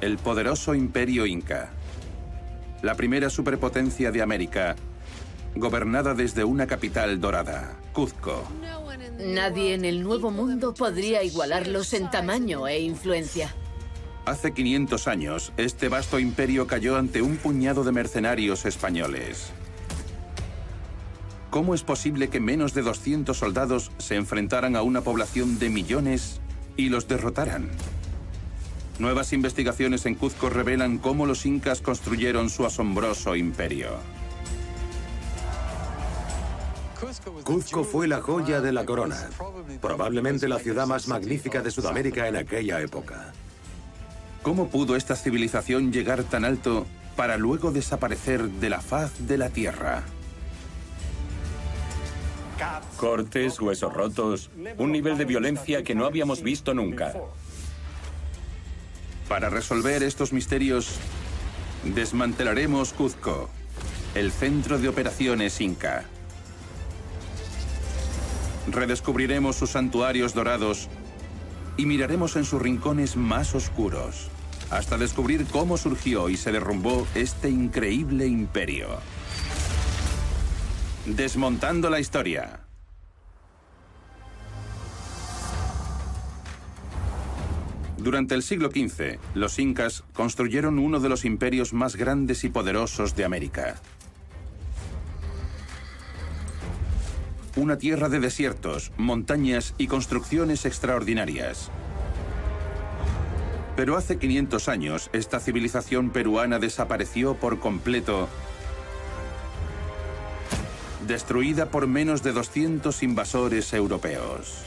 el poderoso imperio inca. La primera superpotencia de América, gobernada desde una capital dorada, Cuzco. Nadie en el Nuevo Mundo podría igualarlos en tamaño e influencia. Hace 500 años, este vasto imperio cayó ante un puñado de mercenarios españoles. ¿Cómo es posible que menos de 200 soldados se enfrentaran a una población de millones y los derrotaran? Nuevas investigaciones en Cuzco revelan cómo los incas construyeron su asombroso imperio. Cuzco fue la joya de la corona, probablemente la ciudad más magnífica de Sudamérica en aquella época. ¿Cómo pudo esta civilización llegar tan alto para luego desaparecer de la faz de la Tierra? Cortes, huesos rotos, un nivel de violencia que no habíamos visto nunca. Para resolver estos misterios, desmantelaremos Cuzco, el centro de operaciones Inca. Redescubriremos sus santuarios dorados y miraremos en sus rincones más oscuros, hasta descubrir cómo surgió y se derrumbó este increíble imperio. Desmontando la historia. Durante el siglo XV, los incas construyeron uno de los imperios más grandes y poderosos de América. Una tierra de desiertos, montañas y construcciones extraordinarias. Pero hace 500 años, esta civilización peruana desapareció por completo, destruida por menos de 200 invasores europeos.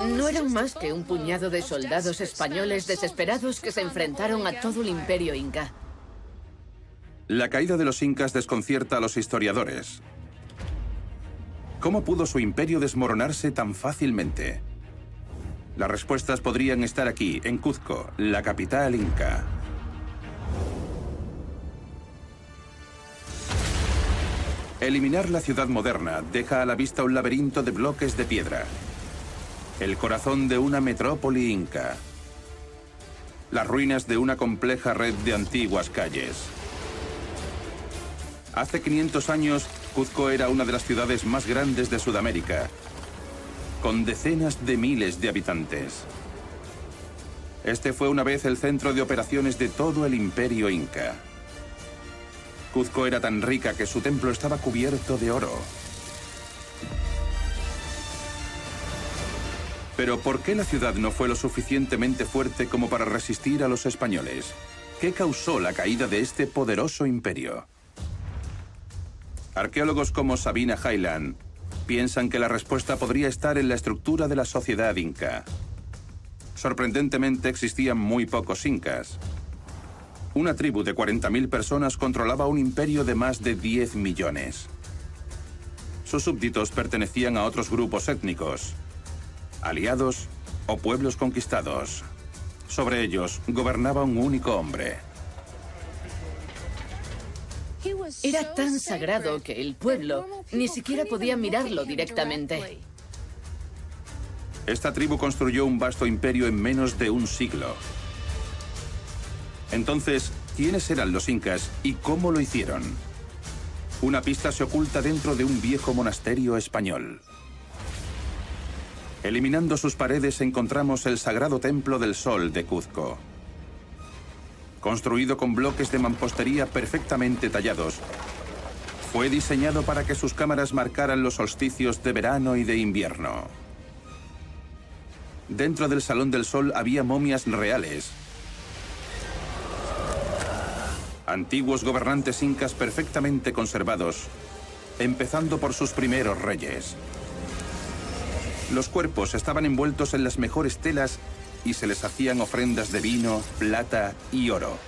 No eran más que un puñado de soldados españoles desesperados que se enfrentaron a todo el imperio inca. La caída de los incas desconcierta a los historiadores. ¿Cómo pudo su imperio desmoronarse tan fácilmente? Las respuestas podrían estar aquí, en Cuzco, la capital inca. Eliminar la ciudad moderna deja a la vista un laberinto de bloques de piedra. El corazón de una metrópoli inca. Las ruinas de una compleja red de antiguas calles. Hace 500 años, Cuzco era una de las ciudades más grandes de Sudamérica, con decenas de miles de habitantes. Este fue una vez el centro de operaciones de todo el imperio inca. Cuzco era tan rica que su templo estaba cubierto de oro. Pero ¿por qué la ciudad no fue lo suficientemente fuerte como para resistir a los españoles? ¿Qué causó la caída de este poderoso imperio? Arqueólogos como Sabina Highland piensan que la respuesta podría estar en la estructura de la sociedad inca. Sorprendentemente existían muy pocos incas. Una tribu de 40.000 personas controlaba un imperio de más de 10 millones. Sus súbditos pertenecían a otros grupos étnicos, aliados o pueblos conquistados. Sobre ellos gobernaba un único hombre. Era tan sagrado que el pueblo ni siquiera podía mirarlo directamente. Esta tribu construyó un vasto imperio en menos de un siglo. Entonces, ¿quiénes eran los incas y cómo lo hicieron? Una pista se oculta dentro de un viejo monasterio español. Eliminando sus paredes encontramos el sagrado templo del sol de Cuzco. Construido con bloques de mampostería perfectamente tallados, fue diseñado para que sus cámaras marcaran los solsticios de verano y de invierno. Dentro del Salón del Sol había momias reales, antiguos gobernantes incas perfectamente conservados, empezando por sus primeros reyes. Los cuerpos estaban envueltos en las mejores telas y se les hacían ofrendas de vino, plata y oro.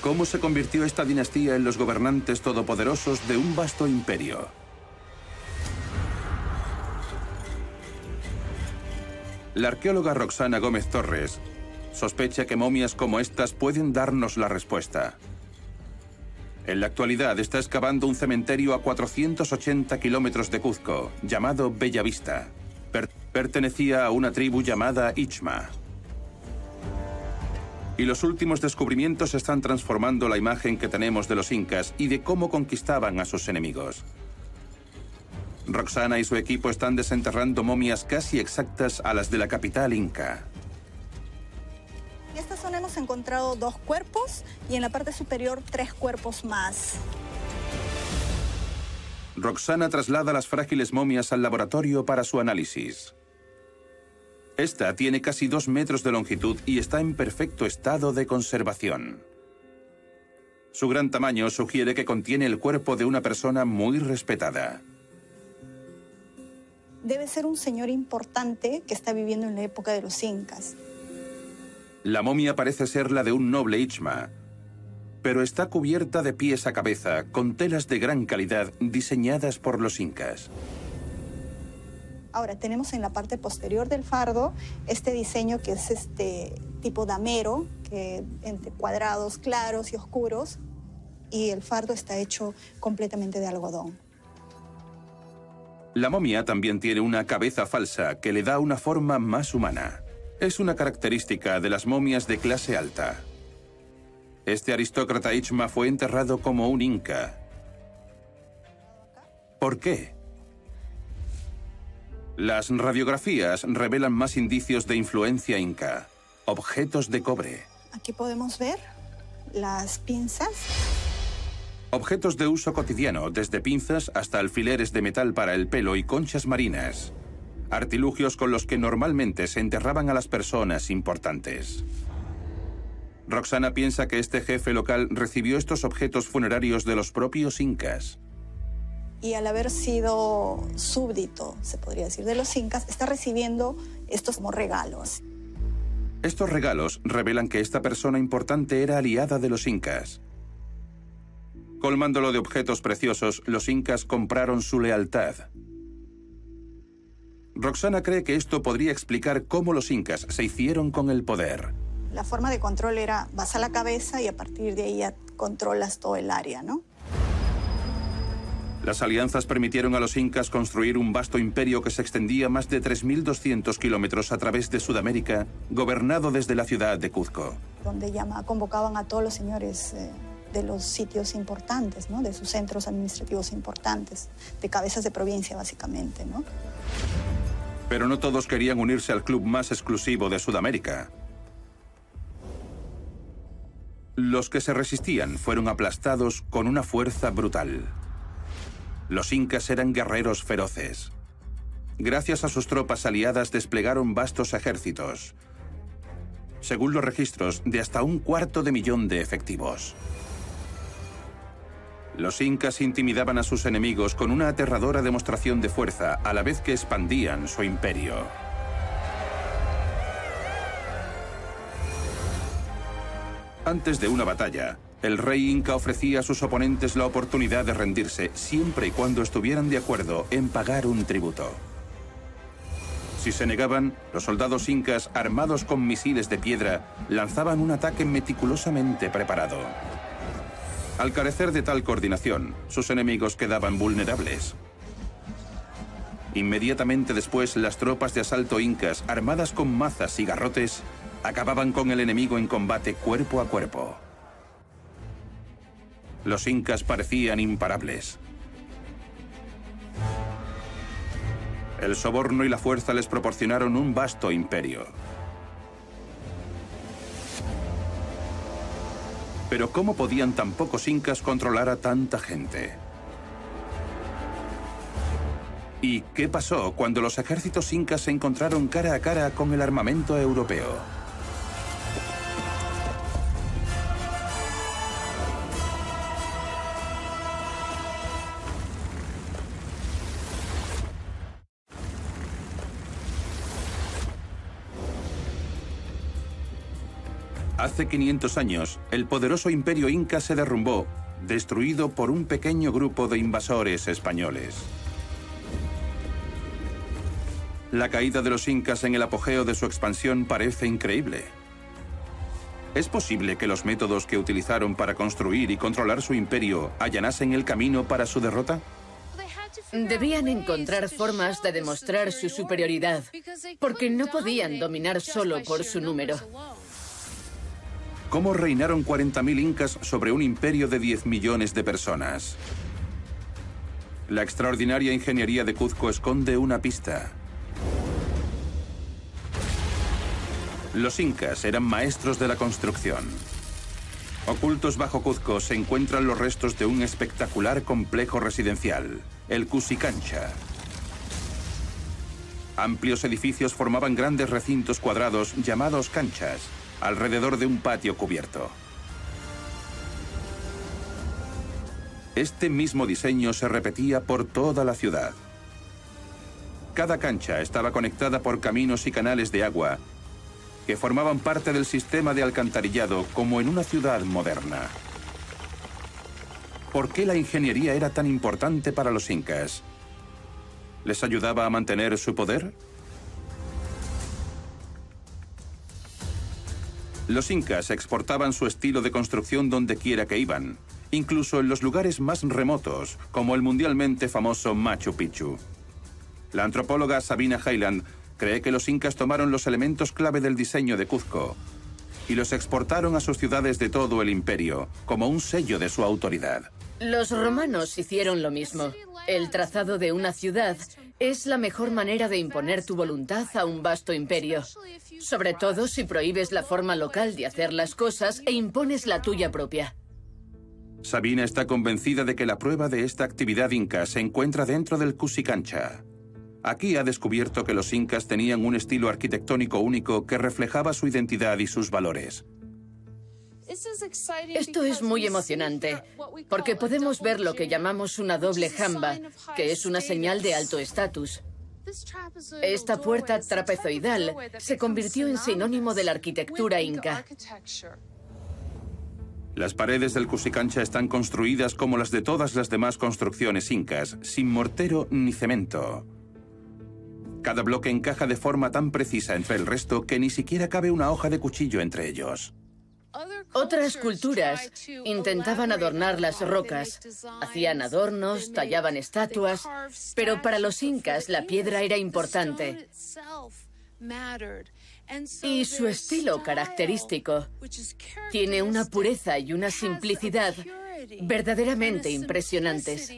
¿Cómo se convirtió esta dinastía en los gobernantes todopoderosos de un vasto imperio? La arqueóloga Roxana Gómez Torres sospecha que momias como estas pueden darnos la respuesta. En la actualidad está excavando un cementerio a 480 kilómetros de Cuzco, llamado Bellavista. Per pertenecía a una tribu llamada Ichma. Y los últimos descubrimientos están transformando la imagen que tenemos de los incas y de cómo conquistaban a sus enemigos. Roxana y su equipo están desenterrando momias casi exactas a las de la capital inca. En esta zona hemos encontrado dos cuerpos y en la parte superior tres cuerpos más. Roxana traslada las frágiles momias al laboratorio para su análisis. Esta tiene casi dos metros de longitud y está en perfecto estado de conservación. Su gran tamaño sugiere que contiene el cuerpo de una persona muy respetada. Debe ser un señor importante que está viviendo en la época de los incas. La momia parece ser la de un noble Ichma, pero está cubierta de pies a cabeza con telas de gran calidad diseñadas por los incas. Ahora tenemos en la parte posterior del fardo este diseño que es este tipo damero, que entre cuadrados claros y oscuros, y el fardo está hecho completamente de algodón. La momia también tiene una cabeza falsa que le da una forma más humana. Es una característica de las momias de clase alta. Este aristócrata Ichma fue enterrado como un inca. ¿Por qué? Las radiografías revelan más indicios de influencia inca. Objetos de cobre. Aquí podemos ver las pinzas. Objetos de uso cotidiano, desde pinzas hasta alfileres de metal para el pelo y conchas marinas. Artilugios con los que normalmente se enterraban a las personas importantes. Roxana piensa que este jefe local recibió estos objetos funerarios de los propios incas y al haber sido súbdito, se podría decir, de los incas, está recibiendo estos como regalos. Estos regalos revelan que esta persona importante era aliada de los incas. Colmándolo de objetos preciosos, los incas compraron su lealtad. Roxana cree que esto podría explicar cómo los incas se hicieron con el poder. La forma de control era vas a la cabeza y a partir de ahí ya controlas todo el área, ¿no? Las alianzas permitieron a los incas construir un vasto imperio que se extendía más de 3.200 kilómetros a través de Sudamérica, gobernado desde la ciudad de Cuzco. Donde llama, convocaban a todos los señores eh, de los sitios importantes, ¿no? de sus centros administrativos importantes, de cabezas de provincia básicamente. ¿no? Pero no todos querían unirse al club más exclusivo de Sudamérica. Los que se resistían fueron aplastados con una fuerza brutal. Los incas eran guerreros feroces. Gracias a sus tropas aliadas desplegaron vastos ejércitos, según los registros, de hasta un cuarto de millón de efectivos. Los incas intimidaban a sus enemigos con una aterradora demostración de fuerza a la vez que expandían su imperio. Antes de una batalla, el rey inca ofrecía a sus oponentes la oportunidad de rendirse siempre y cuando estuvieran de acuerdo en pagar un tributo. Si se negaban, los soldados incas, armados con misiles de piedra, lanzaban un ataque meticulosamente preparado. Al carecer de tal coordinación, sus enemigos quedaban vulnerables. Inmediatamente después, las tropas de asalto incas, armadas con mazas y garrotes, acababan con el enemigo en combate cuerpo a cuerpo. Los incas parecían imparables. El soborno y la fuerza les proporcionaron un vasto imperio. Pero ¿cómo podían tan pocos incas controlar a tanta gente? ¿Y qué pasó cuando los ejércitos incas se encontraron cara a cara con el armamento europeo? Hace 500 años, el poderoso imperio inca se derrumbó, destruido por un pequeño grupo de invasores españoles. La caída de los incas en el apogeo de su expansión parece increíble. ¿Es posible que los métodos que utilizaron para construir y controlar su imperio allanasen el camino para su derrota? Debían encontrar formas de demostrar su superioridad, porque no podían dominar solo por su número. ¿Cómo reinaron 40.000 incas sobre un imperio de 10 millones de personas? La extraordinaria ingeniería de Cuzco esconde una pista. Los incas eran maestros de la construcción. Ocultos bajo Cuzco se encuentran los restos de un espectacular complejo residencial, el Cusicancha. Amplios edificios formaban grandes recintos cuadrados llamados canchas, alrededor de un patio cubierto. Este mismo diseño se repetía por toda la ciudad. Cada cancha estaba conectada por caminos y canales de agua que formaban parte del sistema de alcantarillado como en una ciudad moderna. ¿Por qué la ingeniería era tan importante para los incas? ¿Les ayudaba a mantener su poder? Los incas exportaban su estilo de construcción donde quiera que iban, incluso en los lugares más remotos, como el mundialmente famoso Machu Picchu. La antropóloga Sabina Highland cree que los incas tomaron los elementos clave del diseño de Cuzco y los exportaron a sus ciudades de todo el imperio, como un sello de su autoridad. Los romanos hicieron lo mismo. El trazado de una ciudad es la mejor manera de imponer tu voluntad a un vasto imperio. Sobre todo si prohíbes la forma local de hacer las cosas e impones la tuya propia. Sabina está convencida de que la prueba de esta actividad inca se encuentra dentro del Cusicancha. Aquí ha descubierto que los incas tenían un estilo arquitectónico único que reflejaba su identidad y sus valores. Esto es muy emocionante, porque podemos ver lo que llamamos una doble jamba, que es una señal de alto estatus. Esta puerta trapezoidal se convirtió en sinónimo de la arquitectura inca. Las paredes del Cusicancha están construidas como las de todas las demás construcciones incas, sin mortero ni cemento. Cada bloque encaja de forma tan precisa entre el resto que ni siquiera cabe una hoja de cuchillo entre ellos. Otras culturas intentaban adornar las rocas, hacían adornos, tallaban estatuas, pero para los incas la piedra era importante. Y su estilo característico tiene una pureza y una simplicidad verdaderamente impresionantes.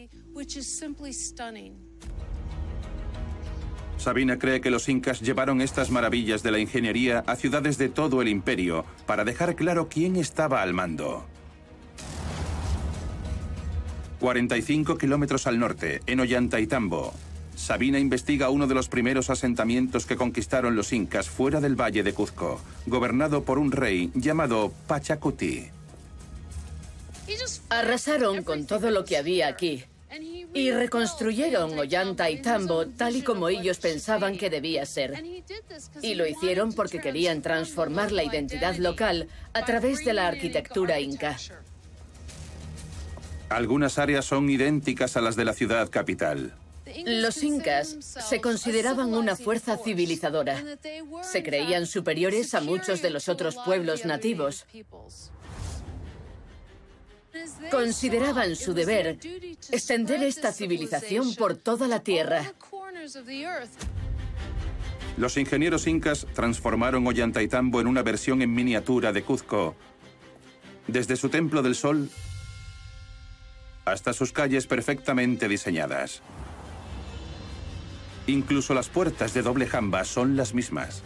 Sabina cree que los incas llevaron estas maravillas de la ingeniería a ciudades de todo el imperio para dejar claro quién estaba al mando. 45 kilómetros al norte, en Ollantaytambo, Sabina investiga uno de los primeros asentamientos que conquistaron los incas fuera del valle de Cuzco, gobernado por un rey llamado Pachacuti. Arrasaron con todo lo que había aquí y reconstruyeron Ollanta y Tambo tal y como ellos pensaban que debía ser. Y lo hicieron porque querían transformar la identidad local a través de la arquitectura inca. Algunas áreas son idénticas a las de la ciudad capital. Los incas se consideraban una fuerza civilizadora. Se creían superiores a muchos de los otros pueblos nativos. Consideraban su deber extender esta civilización por toda la Tierra. Los ingenieros incas transformaron Ollantaytambo en una versión en miniatura de Cuzco. Desde su Templo del Sol hasta sus calles perfectamente diseñadas. Incluso las puertas de doble jamba son las mismas.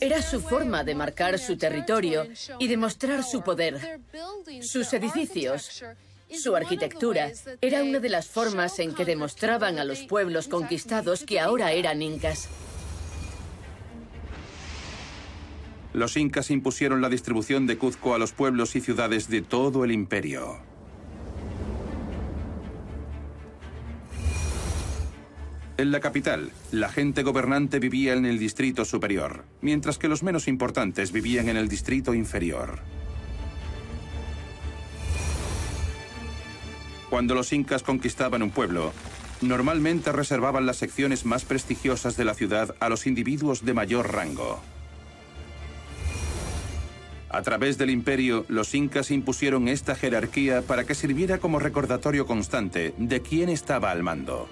Era su forma de marcar su territorio y demostrar su poder. Sus edificios, su arquitectura, era una de las formas en que demostraban a los pueblos conquistados que ahora eran incas. Los incas impusieron la distribución de Cuzco a los pueblos y ciudades de todo el imperio. En la capital, la gente gobernante vivía en el distrito superior, mientras que los menos importantes vivían en el distrito inferior. Cuando los incas conquistaban un pueblo, normalmente reservaban las secciones más prestigiosas de la ciudad a los individuos de mayor rango. A través del imperio, los incas impusieron esta jerarquía para que sirviera como recordatorio constante de quién estaba al mando.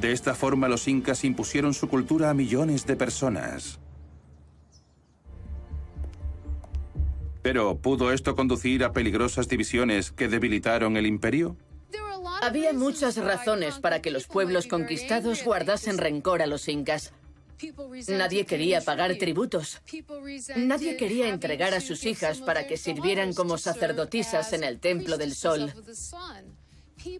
De esta forma los incas impusieron su cultura a millones de personas. Pero, ¿pudo esto conducir a peligrosas divisiones que debilitaron el imperio? Había muchas razones para que los pueblos conquistados guardasen rencor a los incas. Nadie quería pagar tributos. Nadie quería entregar a sus hijas para que sirvieran como sacerdotisas en el Templo del Sol.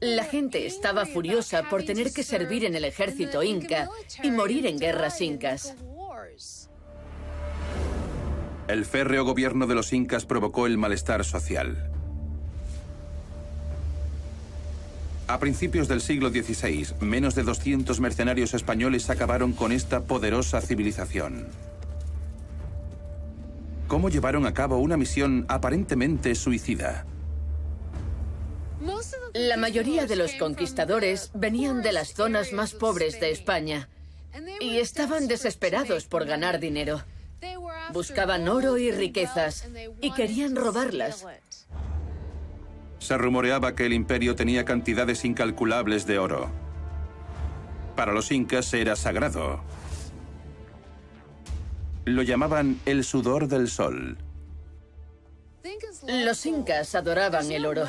La gente estaba furiosa por tener que servir en el ejército inca y morir en guerras incas. El férreo gobierno de los incas provocó el malestar social. A principios del siglo XVI, menos de 200 mercenarios españoles acabaron con esta poderosa civilización. ¿Cómo llevaron a cabo una misión aparentemente suicida? La mayoría de los conquistadores venían de las zonas más pobres de España y estaban desesperados por ganar dinero. Buscaban oro y riquezas y querían robarlas. Se rumoreaba que el imperio tenía cantidades incalculables de oro. Para los incas era sagrado. Lo llamaban el sudor del sol. Los incas adoraban el oro.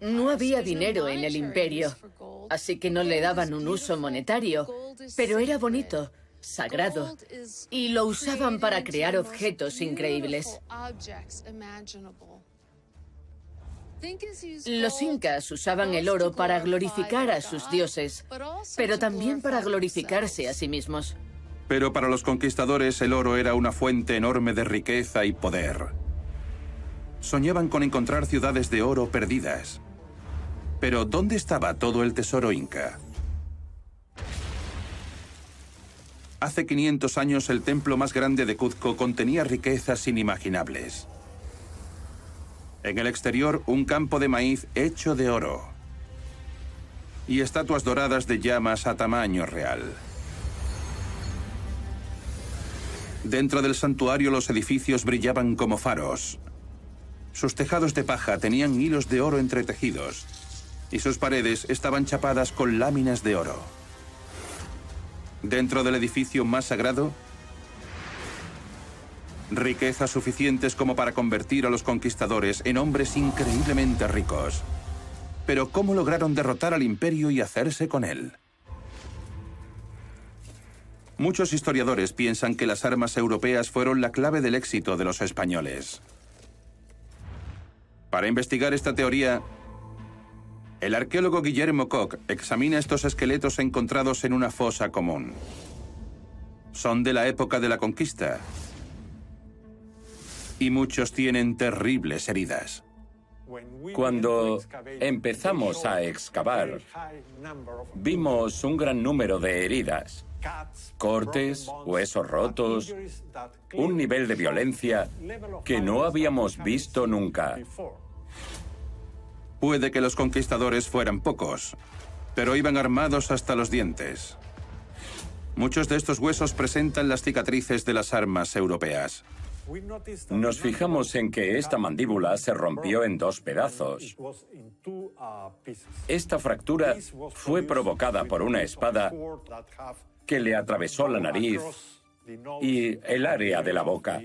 No había dinero en el imperio, así que no le daban un uso monetario, pero era bonito, sagrado, y lo usaban para crear objetos increíbles. Los incas usaban el oro para glorificar a sus dioses, pero también para glorificarse a sí mismos. Pero para los conquistadores el oro era una fuente enorme de riqueza y poder. Soñaban con encontrar ciudades de oro perdidas. Pero ¿dónde estaba todo el tesoro inca? Hace 500 años el templo más grande de Cuzco contenía riquezas inimaginables. En el exterior, un campo de maíz hecho de oro. Y estatuas doradas de llamas a tamaño real. Dentro del santuario los edificios brillaban como faros. Sus tejados de paja tenían hilos de oro entretejidos y sus paredes estaban chapadas con láminas de oro. Dentro del edificio más sagrado, riquezas suficientes como para convertir a los conquistadores en hombres increíblemente ricos. Pero ¿cómo lograron derrotar al imperio y hacerse con él? Muchos historiadores piensan que las armas europeas fueron la clave del éxito de los españoles. Para investigar esta teoría, el arqueólogo Guillermo Koch examina estos esqueletos encontrados en una fosa común. Son de la época de la conquista. Y muchos tienen terribles heridas. Cuando empezamos a excavar, vimos un gran número de heridas, cortes, huesos rotos, un nivel de violencia que no habíamos visto nunca. Puede que los conquistadores fueran pocos, pero iban armados hasta los dientes. Muchos de estos huesos presentan las cicatrices de las armas europeas. Nos fijamos en que esta mandíbula se rompió en dos pedazos. Esta fractura fue provocada por una espada que le atravesó la nariz y el área de la boca.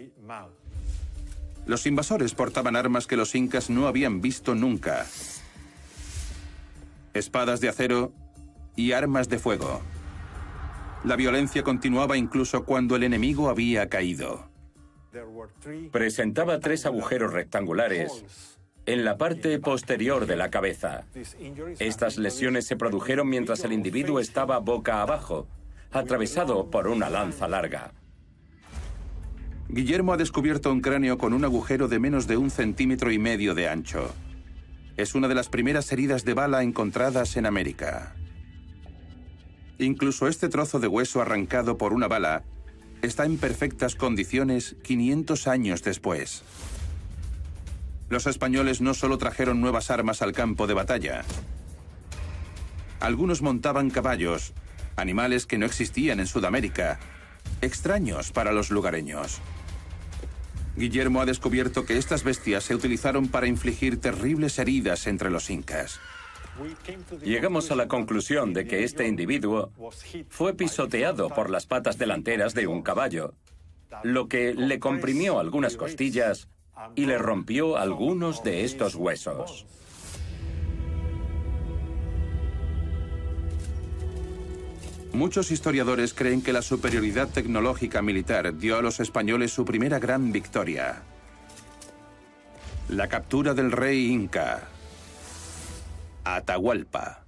Los invasores portaban armas que los incas no habían visto nunca. Espadas de acero y armas de fuego. La violencia continuaba incluso cuando el enemigo había caído. Presentaba tres agujeros rectangulares en la parte posterior de la cabeza. Estas lesiones se produjeron mientras el individuo estaba boca abajo, atravesado por una lanza larga. Guillermo ha descubierto un cráneo con un agujero de menos de un centímetro y medio de ancho. Es una de las primeras heridas de bala encontradas en América. Incluso este trozo de hueso arrancado por una bala está en perfectas condiciones 500 años después. Los españoles no solo trajeron nuevas armas al campo de batalla. Algunos montaban caballos, animales que no existían en Sudamérica, extraños para los lugareños. Guillermo ha descubierto que estas bestias se utilizaron para infligir terribles heridas entre los incas. Llegamos a la conclusión de que este individuo fue pisoteado por las patas delanteras de un caballo, lo que le comprimió algunas costillas y le rompió algunos de estos huesos. Muchos historiadores creen que la superioridad tecnológica militar dio a los españoles su primera gran victoria. La captura del rey Inca. Atahualpa.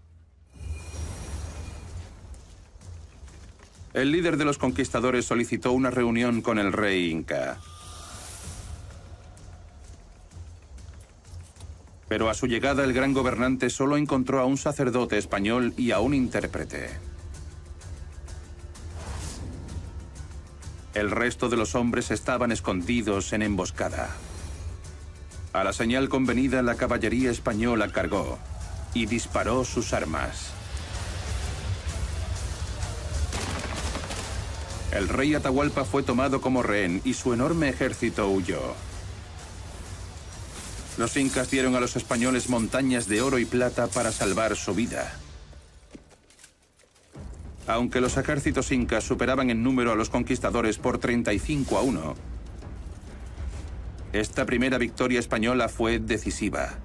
El líder de los conquistadores solicitó una reunión con el rey Inca. Pero a su llegada el gran gobernante solo encontró a un sacerdote español y a un intérprete. El resto de los hombres estaban escondidos en emboscada. A la señal convenida, la caballería española cargó y disparó sus armas. El rey Atahualpa fue tomado como rehén y su enorme ejército huyó. Los incas dieron a los españoles montañas de oro y plata para salvar su vida. Aunque los ejércitos incas superaban en número a los conquistadores por 35 a 1, esta primera victoria española fue decisiva.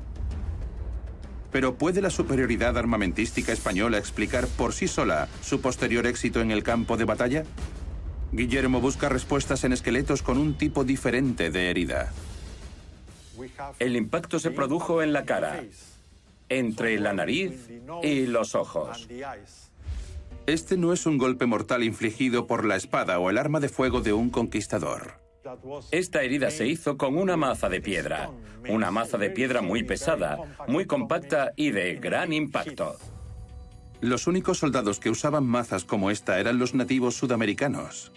Pero ¿puede la superioridad armamentística española explicar por sí sola su posterior éxito en el campo de batalla? Guillermo busca respuestas en esqueletos con un tipo diferente de herida. El impacto se produjo en la cara, entre la nariz y los ojos. Este no es un golpe mortal infligido por la espada o el arma de fuego de un conquistador. Esta herida se hizo con una maza de piedra, una maza de piedra muy pesada, muy compacta y de gran impacto. Los únicos soldados que usaban mazas como esta eran los nativos sudamericanos.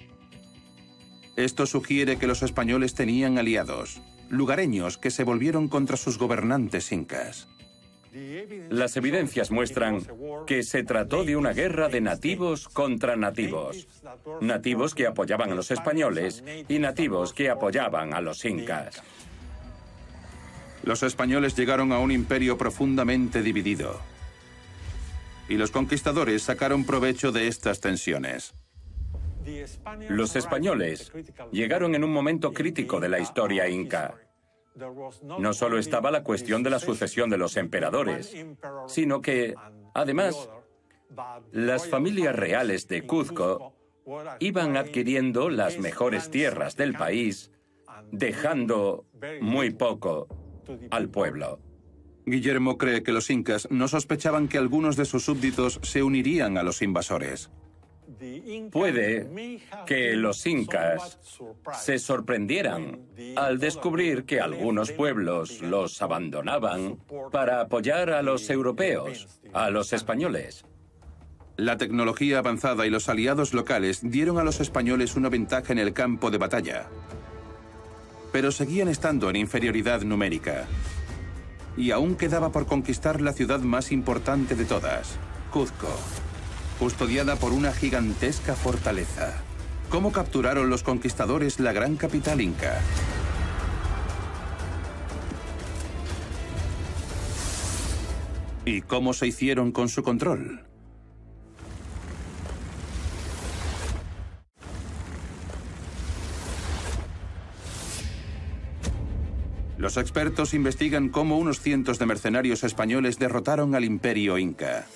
Esto sugiere que los españoles tenían aliados, lugareños que se volvieron contra sus gobernantes incas. Las evidencias muestran que se trató de una guerra de nativos contra nativos. Nativos que apoyaban a los españoles y nativos que apoyaban a los incas. Los españoles llegaron a un imperio profundamente dividido. Y los conquistadores sacaron provecho de estas tensiones. Los españoles llegaron en un momento crítico de la historia inca. No solo estaba la cuestión de la sucesión de los emperadores, sino que, además, las familias reales de Cuzco iban adquiriendo las mejores tierras del país, dejando muy poco al pueblo. Guillermo cree que los incas no sospechaban que algunos de sus súbditos se unirían a los invasores. Puede que los incas se sorprendieran al descubrir que algunos pueblos los abandonaban para apoyar a los europeos, a los españoles. La tecnología avanzada y los aliados locales dieron a los españoles una ventaja en el campo de batalla. Pero seguían estando en inferioridad numérica. Y aún quedaba por conquistar la ciudad más importante de todas, Cuzco custodiada por una gigantesca fortaleza. ¿Cómo capturaron los conquistadores la gran capital inca? ¿Y cómo se hicieron con su control? Los expertos investigan cómo unos cientos de mercenarios españoles derrotaron al imperio inca.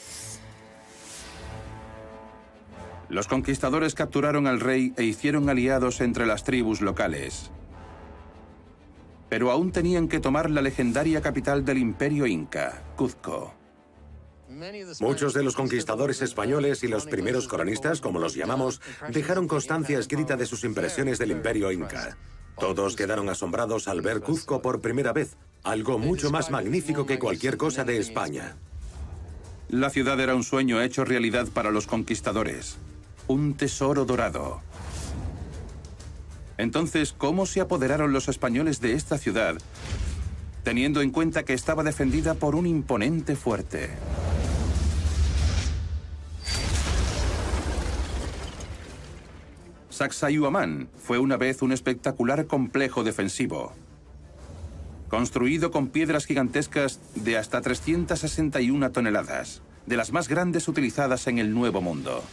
Los conquistadores capturaron al rey e hicieron aliados entre las tribus locales. Pero aún tenían que tomar la legendaria capital del imperio inca, Cuzco. Muchos de los conquistadores españoles y los primeros colonistas, como los llamamos, dejaron constancia escrita de sus impresiones del imperio inca. Todos quedaron asombrados al ver Cuzco por primera vez, algo mucho más magnífico que cualquier cosa de España. La ciudad era un sueño hecho realidad para los conquistadores un tesoro dorado. Entonces, ¿cómo se apoderaron los españoles de esta ciudad, teniendo en cuenta que estaba defendida por un imponente fuerte? Sacsayhuamán fue una vez un espectacular complejo defensivo. construido con piedras gigantescas de hasta 361 toneladas, de las más grandes utilizadas en el Nuevo Mundo.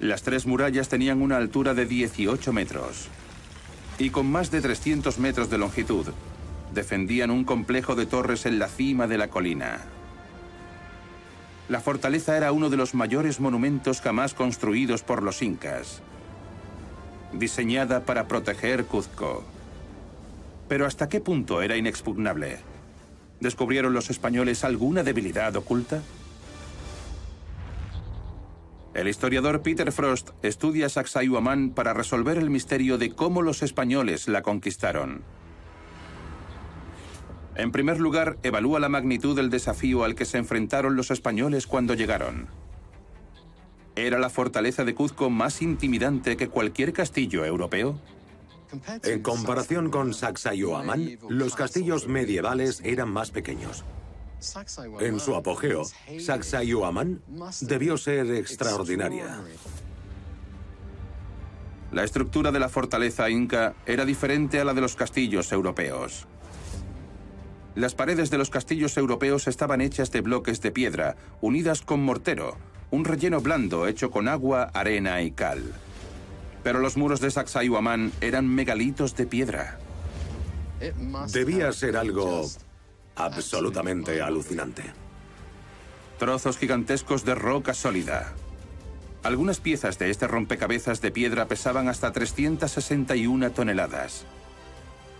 Las tres murallas tenían una altura de 18 metros y con más de 300 metros de longitud, defendían un complejo de torres en la cima de la colina. La fortaleza era uno de los mayores monumentos jamás construidos por los incas, diseñada para proteger Cuzco. Pero ¿hasta qué punto era inexpugnable? ¿Descubrieron los españoles alguna debilidad oculta? El historiador Peter Frost estudia Sacsayhuamán para resolver el misterio de cómo los españoles la conquistaron. En primer lugar, evalúa la magnitud del desafío al que se enfrentaron los españoles cuando llegaron. ¿Era la fortaleza de Cuzco más intimidante que cualquier castillo europeo? En comparación con Sacsayhuamán, los castillos medievales eran más pequeños. En su apogeo, Sacsayhuamán debió ser extraordinaria. La estructura de la fortaleza inca era diferente a la de los castillos europeos. Las paredes de los castillos europeos estaban hechas de bloques de piedra, unidas con mortero, un relleno blando hecho con agua, arena y cal. Pero los muros de Sacsayhuamán eran megalitos de piedra. Debía ser algo absolutamente alucinante. Trozos gigantescos de roca sólida. Algunas piezas de este rompecabezas de piedra pesaban hasta 361 toneladas.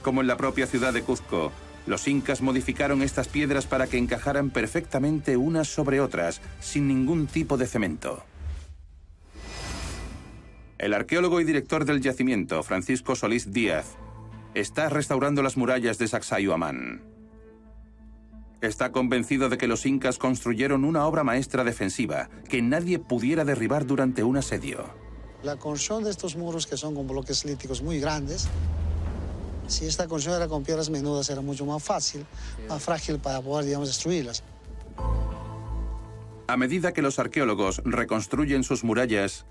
Como en la propia ciudad de Cuzco, los incas modificaron estas piedras para que encajaran perfectamente unas sobre otras, sin ningún tipo de cemento. El arqueólogo y director del yacimiento, Francisco Solís Díaz, está restaurando las murallas de Sacsayhuamán. Está convencido de que los incas construyeron una obra maestra defensiva que nadie pudiera derribar durante un asedio. La construcción de estos muros, que son con bloques líticos muy grandes, si esta construcción era con piedras menudas, era mucho más fácil, más frágil para poder, digamos, destruirlas. A medida que los arqueólogos reconstruyen sus murallas,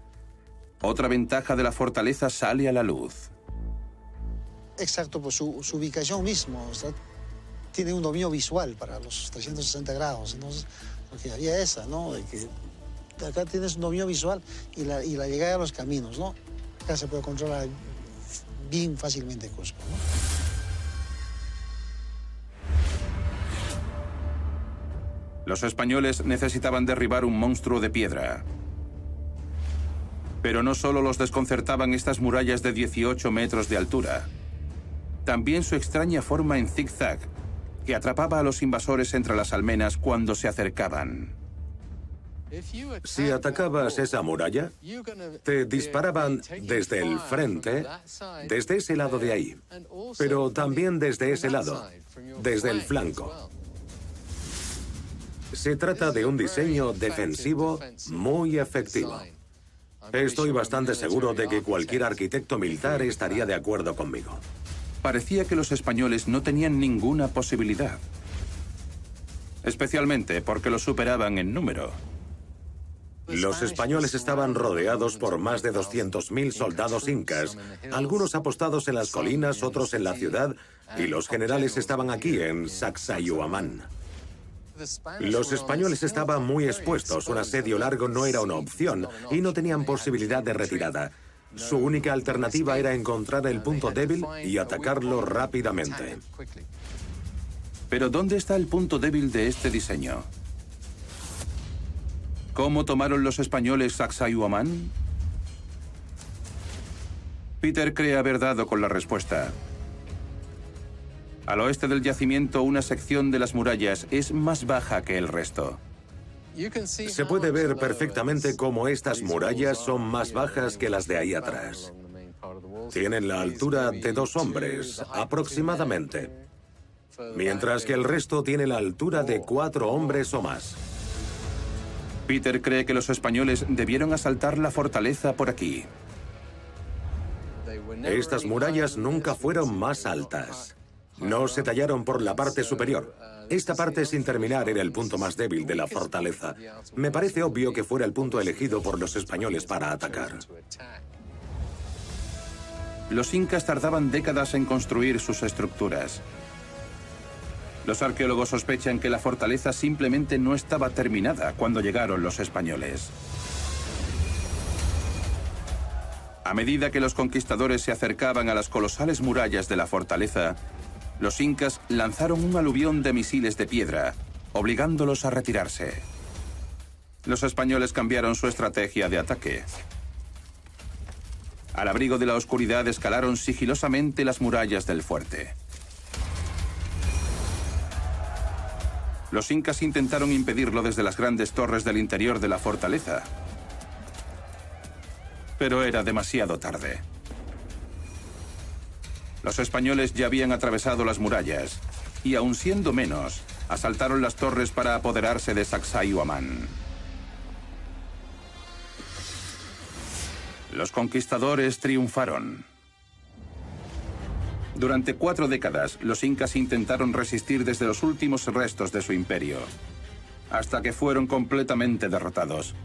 otra ventaja de la fortaleza sale a la luz. Exacto, por su, su ubicación mismo. O sea, tiene un dominio visual para los 360 grados. Entonces, porque había esa, ¿no? De que acá tienes un dominio visual y la, llegada a los caminos, ¿no? Acá se puede controlar bien fácilmente Cusco. Los españoles necesitaban derribar un monstruo de piedra. Pero no solo los desconcertaban estas murallas de 18 metros de altura, también su extraña forma en zigzag, que atrapaba a los invasores entre las almenas cuando se acercaban. Si atacabas esa muralla, te disparaban desde el frente, desde ese lado de ahí, pero también desde ese lado, desde el flanco. Se trata de un diseño defensivo muy efectivo. Estoy bastante seguro de que cualquier arquitecto militar estaría de acuerdo conmigo. Parecía que los españoles no tenían ninguna posibilidad. Especialmente porque los superaban en número. Los españoles estaban rodeados por más de 200.000 soldados incas, algunos apostados en las colinas, otros en la ciudad, y los generales estaban aquí en Sacsayhuamán. Los españoles estaban muy expuestos, un asedio largo no era una opción y no tenían posibilidad de retirada. Su única alternativa era encontrar el punto débil y atacarlo rápidamente. Pero ¿dónde está el punto débil de este diseño? ¿Cómo tomaron los españoles Sacsayhuamán? Peter cree haber dado con la respuesta. Al oeste del yacimiento, una sección de las murallas es más baja que el resto. Se puede ver perfectamente cómo estas murallas son más bajas que las de ahí atrás. Tienen la altura de dos hombres, aproximadamente, mientras que el resto tiene la altura de cuatro hombres o más. Peter cree que los españoles debieron asaltar la fortaleza por aquí. Estas murallas nunca fueron más altas. No se tallaron por la parte superior. Esta parte sin terminar era el punto más débil de la fortaleza. Me parece obvio que fuera el punto elegido por los españoles para atacar. Los incas tardaban décadas en construir sus estructuras. Los arqueólogos sospechan que la fortaleza simplemente no estaba terminada cuando llegaron los españoles. A medida que los conquistadores se acercaban a las colosales murallas de la fortaleza, los incas lanzaron un aluvión de misiles de piedra, obligándolos a retirarse. Los españoles cambiaron su estrategia de ataque. Al abrigo de la oscuridad escalaron sigilosamente las murallas del fuerte. Los incas intentaron impedirlo desde las grandes torres del interior de la fortaleza, pero era demasiado tarde. Los españoles ya habían atravesado las murallas y, aun siendo menos, asaltaron las torres para apoderarse de Sacsayhuamán. Los conquistadores triunfaron. Durante cuatro décadas, los incas intentaron resistir desde los últimos restos de su imperio, hasta que fueron completamente derrotados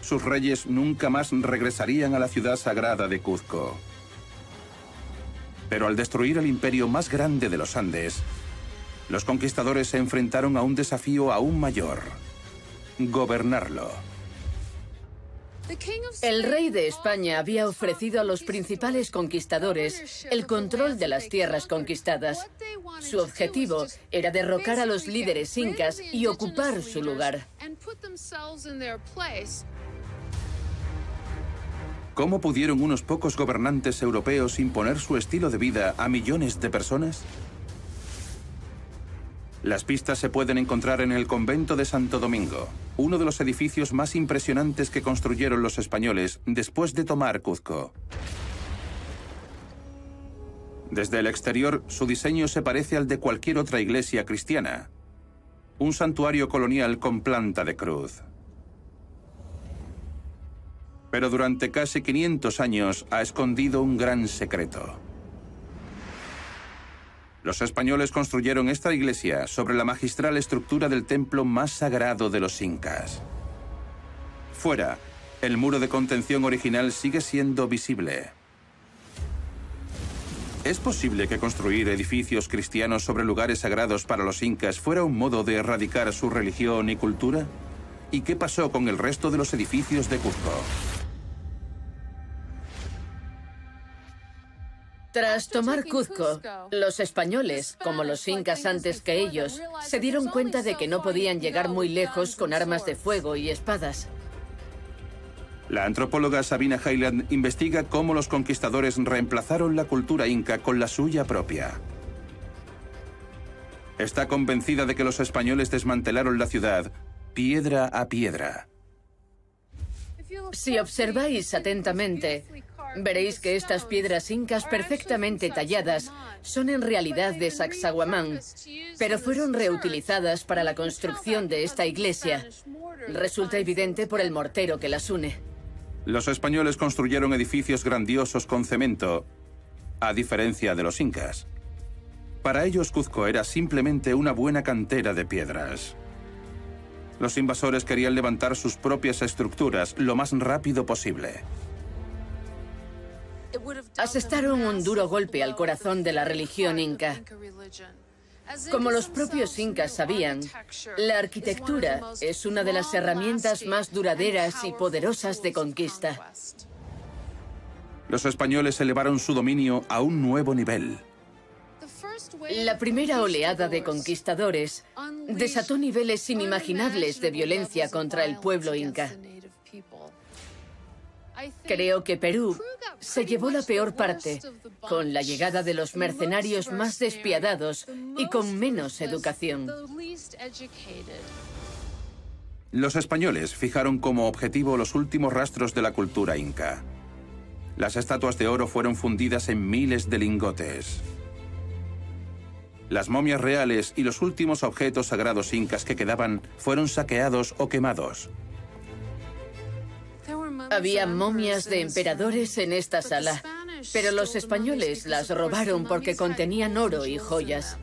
sus reyes nunca más regresarían a la ciudad sagrada de Cuzco. Pero al destruir el imperio más grande de los Andes, los conquistadores se enfrentaron a un desafío aún mayor, gobernarlo. El rey de España había ofrecido a los principales conquistadores el control de las tierras conquistadas. Su objetivo era derrocar a los líderes incas y ocupar su lugar. ¿Cómo pudieron unos pocos gobernantes europeos imponer su estilo de vida a millones de personas? Las pistas se pueden encontrar en el convento de Santo Domingo, uno de los edificios más impresionantes que construyeron los españoles después de tomar Cuzco. Desde el exterior, su diseño se parece al de cualquier otra iglesia cristiana. Un santuario colonial con planta de cruz pero durante casi 500 años ha escondido un gran secreto. Los españoles construyeron esta iglesia sobre la magistral estructura del templo más sagrado de los incas. Fuera, el muro de contención original sigue siendo visible. ¿Es posible que construir edificios cristianos sobre lugares sagrados para los incas fuera un modo de erradicar su religión y cultura? ¿Y qué pasó con el resto de los edificios de Cuzco? Tras tomar Cuzco, los españoles, como los incas antes que ellos, se dieron cuenta de que no podían llegar muy lejos con armas de fuego y espadas. La antropóloga Sabina Highland investiga cómo los conquistadores reemplazaron la cultura inca con la suya propia. Está convencida de que los españoles desmantelaron la ciudad piedra a piedra. Si observáis atentamente, Veréis que estas piedras incas perfectamente talladas son en realidad de Sacsayhuamán, pero fueron reutilizadas para la construcción de esta iglesia. Resulta evidente por el mortero que las une. Los españoles construyeron edificios grandiosos con cemento, a diferencia de los incas. Para ellos Cuzco era simplemente una buena cantera de piedras. Los invasores querían levantar sus propias estructuras lo más rápido posible asestaron un duro golpe al corazón de la religión inca. Como los propios incas sabían, la arquitectura es una de las herramientas más duraderas y poderosas de conquista. Los españoles elevaron su dominio a un nuevo nivel. La primera oleada de conquistadores desató niveles inimaginables de violencia contra el pueblo inca. Creo que Perú se llevó la peor parte, con la llegada de los mercenarios más despiadados y con menos educación. Los españoles fijaron como objetivo los últimos rastros de la cultura inca. Las estatuas de oro fueron fundidas en miles de lingotes. Las momias reales y los últimos objetos sagrados incas que quedaban fueron saqueados o quemados. Había momias de emperadores en esta sala, pero los españoles las robaron porque contenían oro y joyas.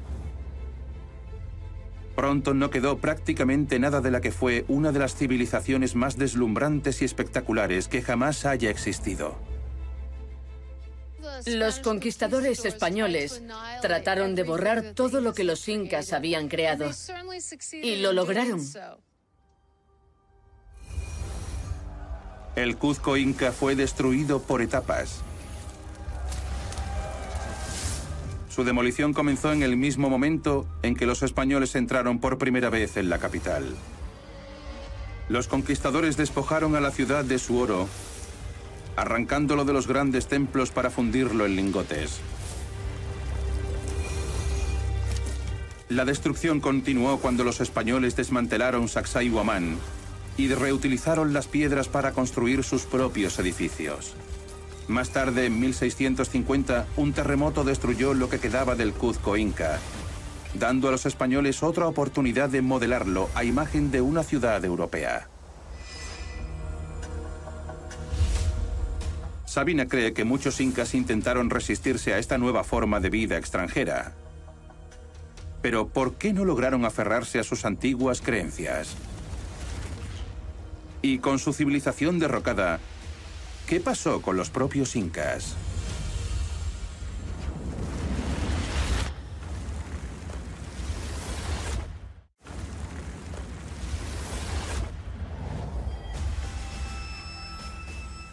Pronto no quedó prácticamente nada de la que fue una de las civilizaciones más deslumbrantes y espectaculares que jamás haya existido. Los conquistadores españoles trataron de borrar todo lo que los incas habían creado. Y lo lograron. El Cuzco inca fue destruido por etapas. Su demolición comenzó en el mismo momento en que los españoles entraron por primera vez en la capital. Los conquistadores despojaron a la ciudad de su oro, arrancándolo de los grandes templos para fundirlo en lingotes. La destrucción continuó cuando los españoles desmantelaron Sacsayhuamán y reutilizaron las piedras para construir sus propios edificios. Más tarde, en 1650, un terremoto destruyó lo que quedaba del Cuzco Inca, dando a los españoles otra oportunidad de modelarlo a imagen de una ciudad europea. Sabina cree que muchos incas intentaron resistirse a esta nueva forma de vida extranjera. Pero ¿por qué no lograron aferrarse a sus antiguas creencias? Y con su civilización derrocada, ¿Qué pasó con los propios incas?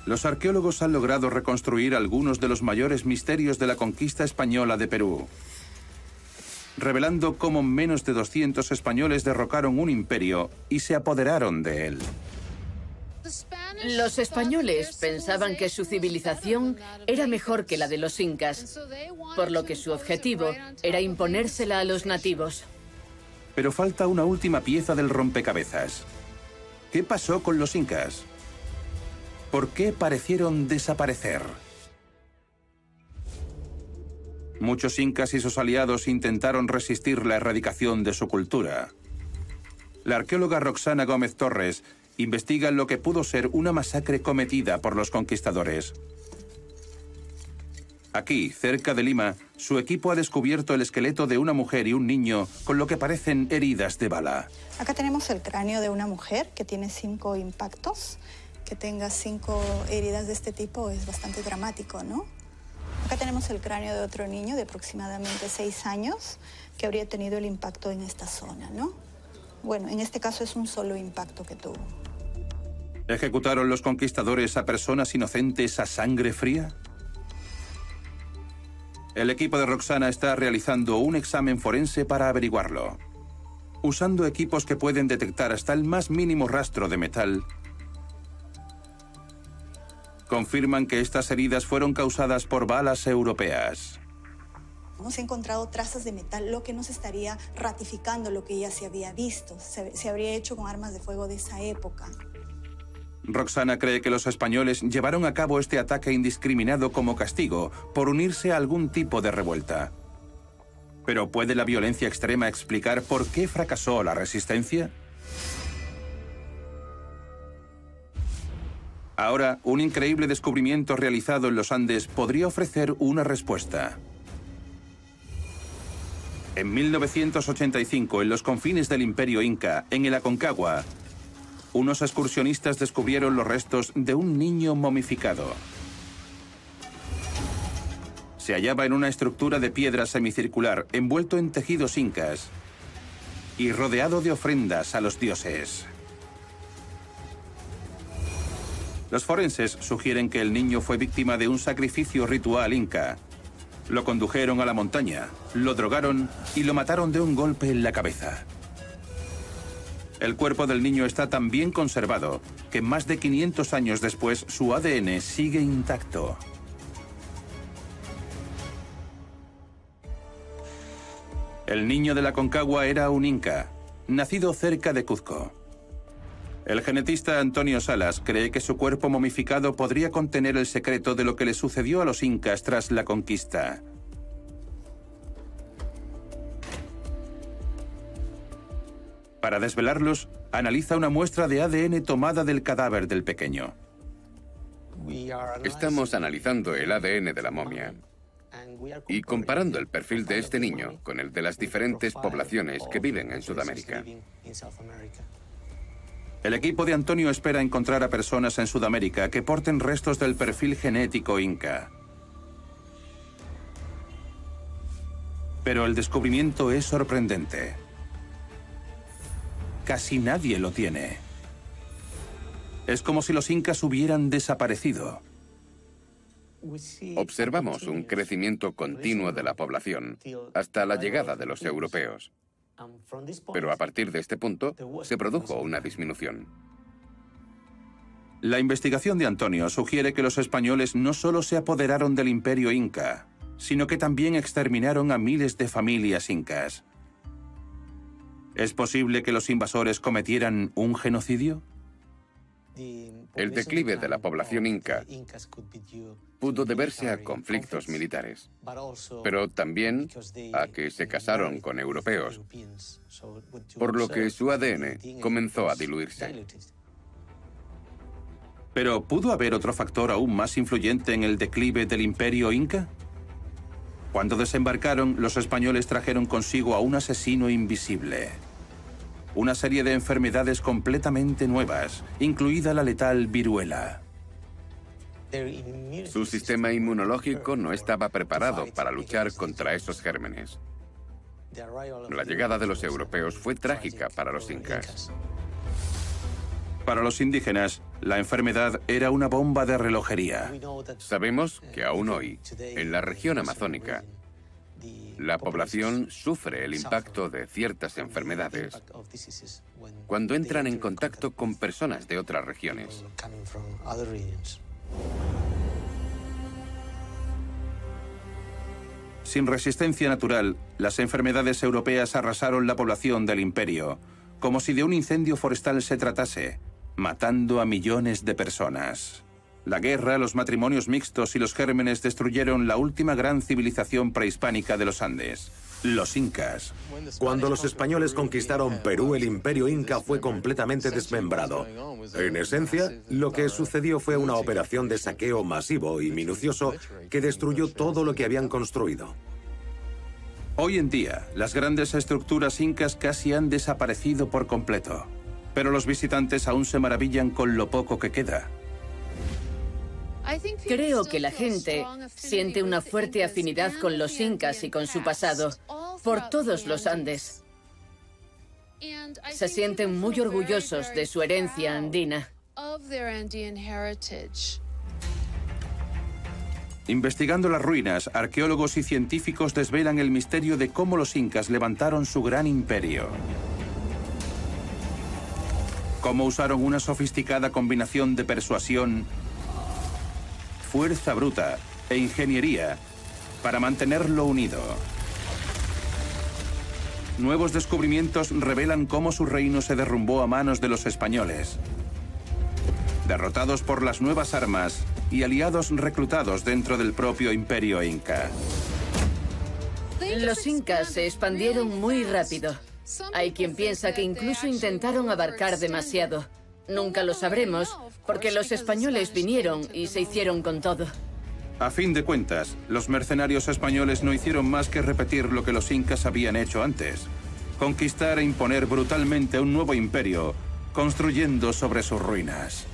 Los arqueólogos han logrado reconstruir algunos de los mayores misterios de la conquista española de Perú, revelando cómo menos de 200 españoles derrocaron un imperio y se apoderaron de él. Los españoles pensaban que su civilización era mejor que la de los incas, por lo que su objetivo era imponérsela a los nativos. Pero falta una última pieza del rompecabezas. ¿Qué pasó con los incas? ¿Por qué parecieron desaparecer? Muchos incas y sus aliados intentaron resistir la erradicación de su cultura. La arqueóloga Roxana Gómez Torres investiga lo que pudo ser una masacre cometida por los conquistadores. Aquí, cerca de Lima, su equipo ha descubierto el esqueleto de una mujer y un niño con lo que parecen heridas de bala. Acá tenemos el cráneo de una mujer que tiene cinco impactos. Que tenga cinco heridas de este tipo es bastante dramático, ¿no? Acá tenemos el cráneo de otro niño de aproximadamente seis años que habría tenido el impacto en esta zona, ¿no? Bueno, en este caso es un solo impacto que tuvo. ¿Ejecutaron los conquistadores a personas inocentes a sangre fría? El equipo de Roxana está realizando un examen forense para averiguarlo. Usando equipos que pueden detectar hasta el más mínimo rastro de metal, confirman que estas heridas fueron causadas por balas europeas. Hemos encontrado trazas de metal, lo que nos estaría ratificando lo que ya se había visto. Se, se habría hecho con armas de fuego de esa época. Roxana cree que los españoles llevaron a cabo este ataque indiscriminado como castigo por unirse a algún tipo de revuelta. ¿Pero puede la violencia extrema explicar por qué fracasó la resistencia? Ahora, un increíble descubrimiento realizado en los Andes podría ofrecer una respuesta. En 1985, en los confines del Imperio Inca, en el Aconcagua, unos excursionistas descubrieron los restos de un niño momificado. Se hallaba en una estructura de piedra semicircular envuelto en tejidos incas y rodeado de ofrendas a los dioses. Los forenses sugieren que el niño fue víctima de un sacrificio ritual inca. Lo condujeron a la montaña, lo drogaron y lo mataron de un golpe en la cabeza. El cuerpo del niño está tan bien conservado que más de 500 años después su ADN sigue intacto. El niño de la Concagua era un inca, nacido cerca de Cuzco. El genetista Antonio Salas cree que su cuerpo momificado podría contener el secreto de lo que le sucedió a los incas tras la conquista. Para desvelarlos, analiza una muestra de ADN tomada del cadáver del pequeño. Estamos analizando el ADN de la momia y comparando el perfil de este niño con el de las diferentes poblaciones que viven en Sudamérica. El equipo de Antonio espera encontrar a personas en Sudamérica que porten restos del perfil genético inca. Pero el descubrimiento es sorprendente. Casi nadie lo tiene. Es como si los incas hubieran desaparecido. Observamos un crecimiento continuo de la población hasta la llegada de los europeos. Pero a partir de este punto se produjo una disminución. La investigación de Antonio sugiere que los españoles no solo se apoderaron del imperio inca, sino que también exterminaron a miles de familias incas. ¿Es posible que los invasores cometieran un genocidio? El declive de la población inca pudo deberse a conflictos militares, pero también a que se casaron con europeos, por lo que su ADN comenzó a diluirse. Pero ¿pudo haber otro factor aún más influyente en el declive del imperio inca? Cuando desembarcaron, los españoles trajeron consigo a un asesino invisible. Una serie de enfermedades completamente nuevas, incluida la letal viruela. Su sistema inmunológico no estaba preparado para luchar contra esos gérmenes. La llegada de los europeos fue trágica para los incas. Para los indígenas, la enfermedad era una bomba de relojería. Sabemos que aún hoy, en la región amazónica, la población sufre el impacto de ciertas enfermedades cuando entran en contacto con personas de otras regiones. Sin resistencia natural, las enfermedades europeas arrasaron la población del imperio, como si de un incendio forestal se tratase, matando a millones de personas. La guerra, los matrimonios mixtos y los gérmenes destruyeron la última gran civilización prehispánica de los Andes, los incas. Cuando los españoles conquistaron Perú, el imperio inca fue completamente desmembrado. En esencia, lo que sucedió fue una operación de saqueo masivo y minucioso que destruyó todo lo que habían construido. Hoy en día, las grandes estructuras incas casi han desaparecido por completo. Pero los visitantes aún se maravillan con lo poco que queda. Creo que la gente siente una fuerte afinidad con los incas y con su pasado, por todos los Andes. Se sienten muy orgullosos de su herencia andina. Investigando las ruinas, arqueólogos y científicos desvelan el misterio de cómo los incas levantaron su gran imperio. Cómo usaron una sofisticada combinación de persuasión, fuerza bruta e ingeniería para mantenerlo unido. Nuevos descubrimientos revelan cómo su reino se derrumbó a manos de los españoles. Derrotados por las nuevas armas y aliados reclutados dentro del propio imperio inca. Los incas se expandieron muy rápido. Hay quien piensa que incluso intentaron abarcar demasiado. Nunca lo sabremos, porque los españoles vinieron y se hicieron con todo. A fin de cuentas, los mercenarios españoles no hicieron más que repetir lo que los incas habían hecho antes. Conquistar e imponer brutalmente un nuevo imperio, construyendo sobre sus ruinas.